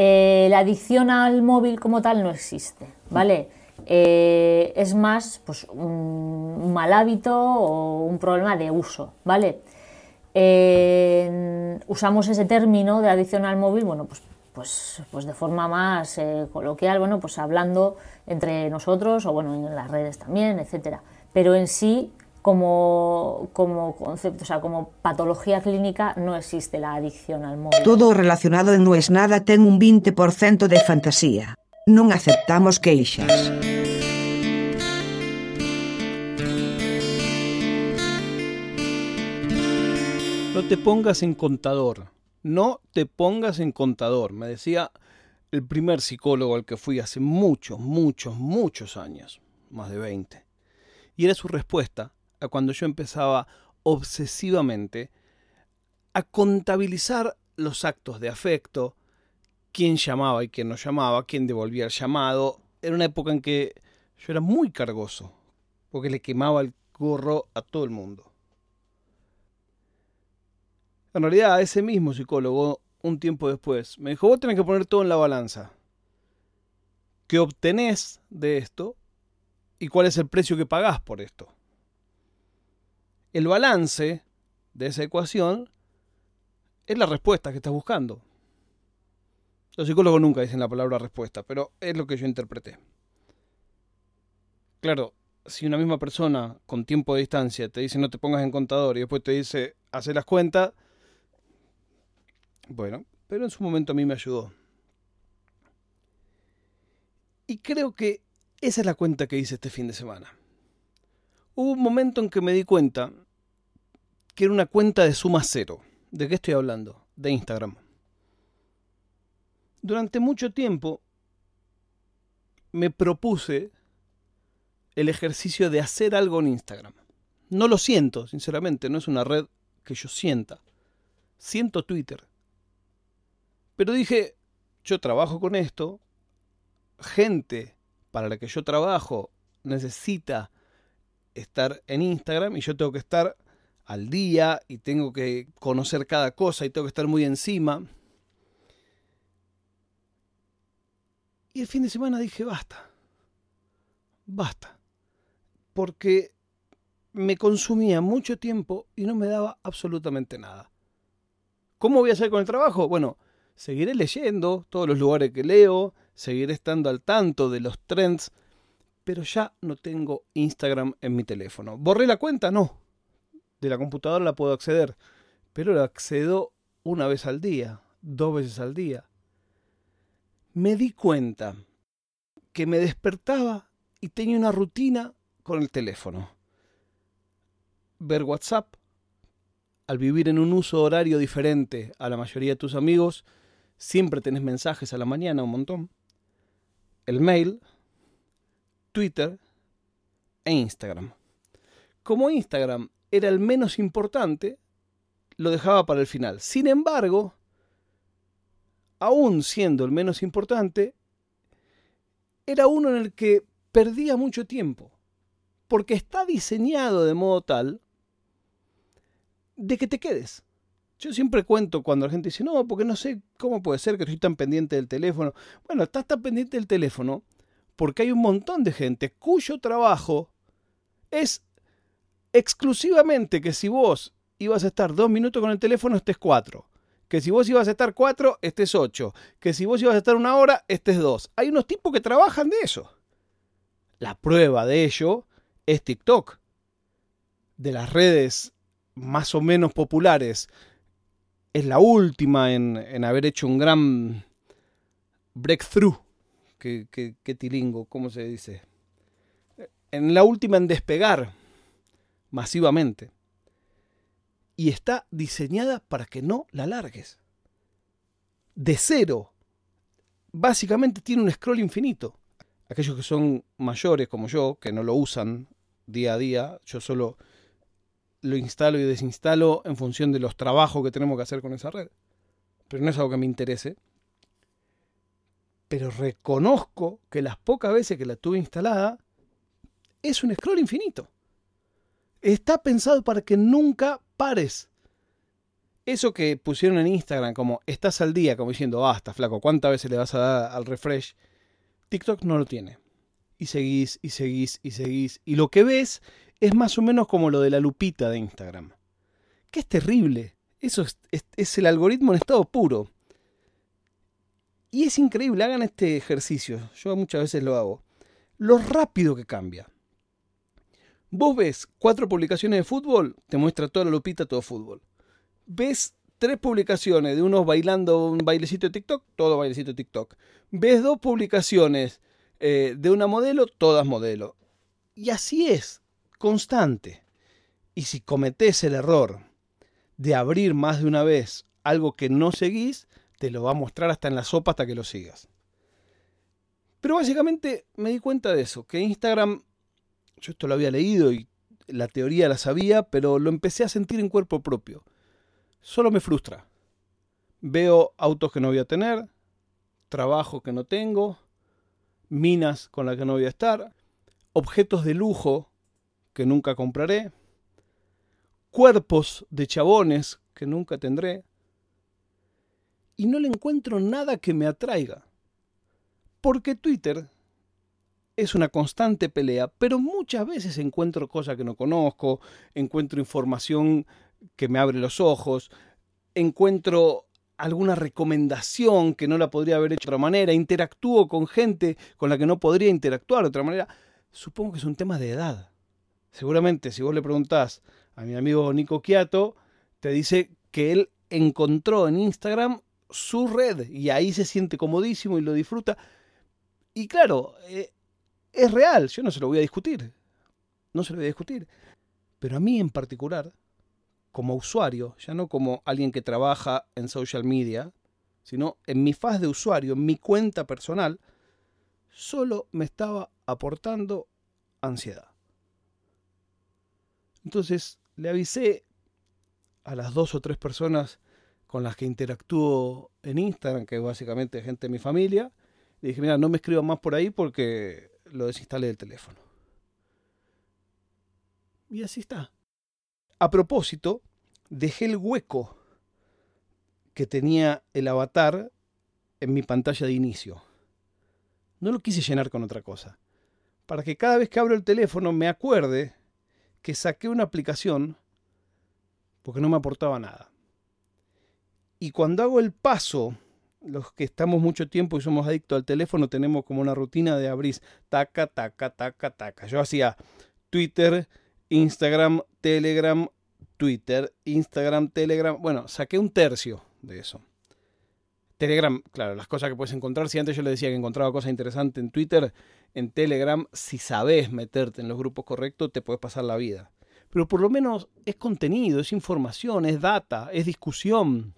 Eh, la adicción al móvil como tal no existe, ¿vale? Eh, es más pues, un mal hábito o un problema de uso, ¿vale? Eh, usamos ese término de adicción al móvil, bueno, pues, pues, pues de forma más coloquial, bueno, pues hablando entre nosotros o bueno, en las redes también, etcétera. Pero en sí como, como concepto, o sea, como patología clínica no existe la adicción al móvil. Todo relacionado en No es nada ten un 20% de fantasía. Non aceptamos queixas. No te pongas en contador. No te pongas en contador. Me decía el primer psicólogo al que fui hace muchos, muchos, muchos años. Más de 20. Y era su respuesta a cuando yo empezaba obsesivamente a contabilizar los actos de afecto, quién llamaba y quién no llamaba, quién devolvía el llamado. Era una época en que yo era muy cargoso, porque le quemaba el gorro a todo el mundo. En realidad, ese mismo psicólogo, un tiempo después, me dijo, vos tenés que poner todo en la balanza. ¿Qué obtenés de esto? ¿Y cuál es el precio que pagás por esto? El balance de esa ecuación es la respuesta que estás buscando. Los psicólogos nunca dicen la palabra respuesta, pero es lo que yo interpreté. Claro, si una misma persona con tiempo de distancia te dice no te pongas en contador y después te dice hacer las cuentas, bueno, pero en su momento a mí me ayudó. Y creo que esa es la cuenta que hice este fin de semana. Hubo un momento en que me di cuenta que era una cuenta de suma cero. ¿De qué estoy hablando? De Instagram. Durante mucho tiempo me propuse el ejercicio de hacer algo en Instagram. No lo siento, sinceramente, no es una red que yo sienta. Siento Twitter. Pero dije, yo trabajo con esto, gente para la que yo trabajo necesita estar en Instagram y yo tengo que estar al día y tengo que conocer cada cosa y tengo que estar muy encima. Y el fin de semana dije, basta, basta, porque me consumía mucho tiempo y no me daba absolutamente nada. ¿Cómo voy a hacer con el trabajo? Bueno, seguiré leyendo todos los lugares que leo, seguiré estando al tanto de los trends pero ya no tengo Instagram en mi teléfono. ¿Borré la cuenta? No. De la computadora la puedo acceder, pero la accedo una vez al día, dos veces al día. Me di cuenta que me despertaba y tenía una rutina con el teléfono. Ver WhatsApp, al vivir en un uso horario diferente a la mayoría de tus amigos, siempre tenés mensajes a la mañana un montón. El mail, Twitter e Instagram. Como Instagram era el menos importante, lo dejaba para el final. Sin embargo, aún siendo el menos importante, era uno en el que perdía mucho tiempo, porque está diseñado de modo tal de que te quedes. Yo siempre cuento cuando la gente dice, no, porque no sé cómo puede ser que estoy tan pendiente del teléfono. Bueno, estás tan pendiente del teléfono porque hay un montón de gente cuyo trabajo es exclusivamente que si vos ibas a estar dos minutos con el teléfono, estés cuatro. Que si vos ibas a estar cuatro, estés ocho. Que si vos ibas a estar una hora, estés dos. Hay unos tipos que trabajan de eso. La prueba de ello es TikTok. De las redes más o menos populares, es la última en, en haber hecho un gran breakthrough qué, tilingo, ¿cómo se dice? En la última en despegar masivamente. Y está diseñada para que no la largues. De cero. Básicamente tiene un scroll infinito. Aquellos que son mayores como yo, que no lo usan día a día, yo solo lo instalo y desinstalo en función de los trabajos que tenemos que hacer con esa red. Pero no es algo que me interese pero reconozco que las pocas veces que la tuve instalada es un scroll infinito. Está pensado para que nunca pares. Eso que pusieron en Instagram como estás al día, como diciendo, basta, flaco, ¿cuántas veces le vas a dar al refresh? TikTok no lo tiene. Y seguís, y seguís, y seguís. Y lo que ves es más o menos como lo de la lupita de Instagram. Que es terrible. Eso es, es el algoritmo en estado puro. Y es increíble, hagan este ejercicio. Yo muchas veces lo hago. Lo rápido que cambia. Vos ves cuatro publicaciones de fútbol, te muestra toda la lupita, todo fútbol. Ves tres publicaciones de unos bailando un bailecito de TikTok, todo bailecito de TikTok. Ves dos publicaciones eh, de una modelo, todas modelo. Y así es, constante. Y si cometés el error de abrir más de una vez algo que no seguís, te lo va a mostrar hasta en la sopa hasta que lo sigas. Pero básicamente me di cuenta de eso, que Instagram yo esto lo había leído y la teoría la sabía, pero lo empecé a sentir en cuerpo propio. Solo me frustra. Veo autos que no voy a tener, trabajo que no tengo, minas con las que no voy a estar, objetos de lujo que nunca compraré, cuerpos de chabones que nunca tendré, y no le encuentro nada que me atraiga. Porque Twitter es una constante pelea, pero muchas veces encuentro cosas que no conozco, encuentro información que me abre los ojos, encuentro alguna recomendación que no la podría haber hecho de otra manera, interactúo con gente con la que no podría interactuar de otra manera. Supongo que es un tema de edad. Seguramente si vos le preguntás a mi amigo Nico Quiato, te dice que él encontró en Instagram su red y ahí se siente comodísimo y lo disfruta. Y claro, eh, es real, yo no se lo voy a discutir. No se lo voy a discutir. Pero a mí en particular, como usuario, ya no como alguien que trabaja en social media, sino en mi faz de usuario, en mi cuenta personal, solo me estaba aportando ansiedad. Entonces le avisé a las dos o tres personas con las que interactúo en Instagram, que es básicamente gente de mi familia, y dije, mira, no me escriban más por ahí porque lo desinstalé del teléfono. Y así está. A propósito, dejé el hueco que tenía el avatar en mi pantalla de inicio. No lo quise llenar con otra cosa. Para que cada vez que abro el teléfono me acuerde que saqué una aplicación porque no me aportaba nada. Y cuando hago el paso los que estamos mucho tiempo y somos adictos al teléfono tenemos como una rutina de abrir taca, taca, taca, taca. Yo hacía Twitter, Instagram, Telegram, Twitter, Instagram, Telegram. Bueno, saqué un tercio de eso. Telegram, claro, las cosas que puedes encontrar. Si antes yo le decía que encontraba cosas interesantes en Twitter, en Telegram, si sabes meterte en los grupos correctos, te puedes pasar la vida. Pero por lo menos es contenido, es información, es data, es discusión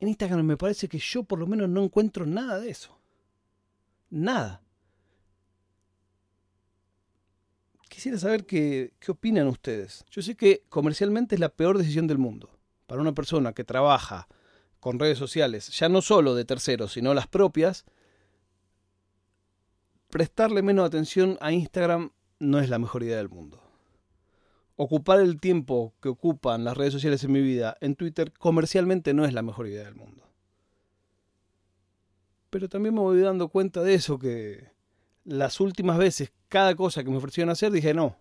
en Instagram me parece que yo por lo menos no encuentro nada de eso. Nada. Quisiera saber qué, qué opinan ustedes. Yo sé que comercialmente es la peor decisión del mundo. Para una persona que trabaja con redes sociales, ya no solo de terceros, sino las propias, prestarle menos atención a Instagram no es la mejor idea del mundo ocupar el tiempo que ocupan las redes sociales en mi vida en Twitter comercialmente no es la mejor idea del mundo. Pero también me voy dando cuenta de eso, que las últimas veces, cada cosa que me ofrecieron hacer, dije no.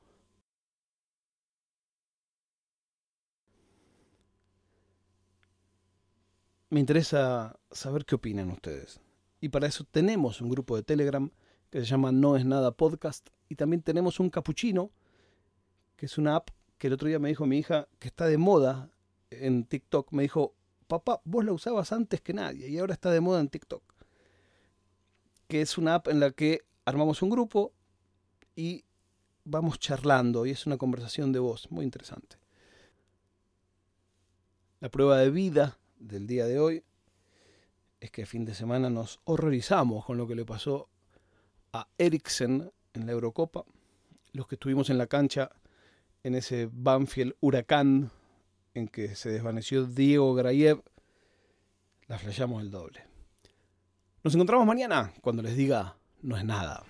Me interesa saber qué opinan ustedes. Y para eso tenemos un grupo de Telegram que se llama No es nada podcast y también tenemos un capuchino que es una app que el otro día me dijo mi hija que está de moda en TikTok. Me dijo, papá, vos la usabas antes que nadie y ahora está de moda en TikTok. Que es una app en la que armamos un grupo y vamos charlando y es una conversación de voz muy interesante. La prueba de vida del día de hoy es que fin de semana nos horrorizamos con lo que le pasó a Eriksen en la Eurocopa. Los que estuvimos en la cancha en ese Banfield huracán en que se desvaneció Diego Grayev, la flashamos el doble. Nos encontramos mañana cuando les diga no es nada.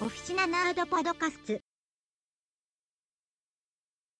Oficina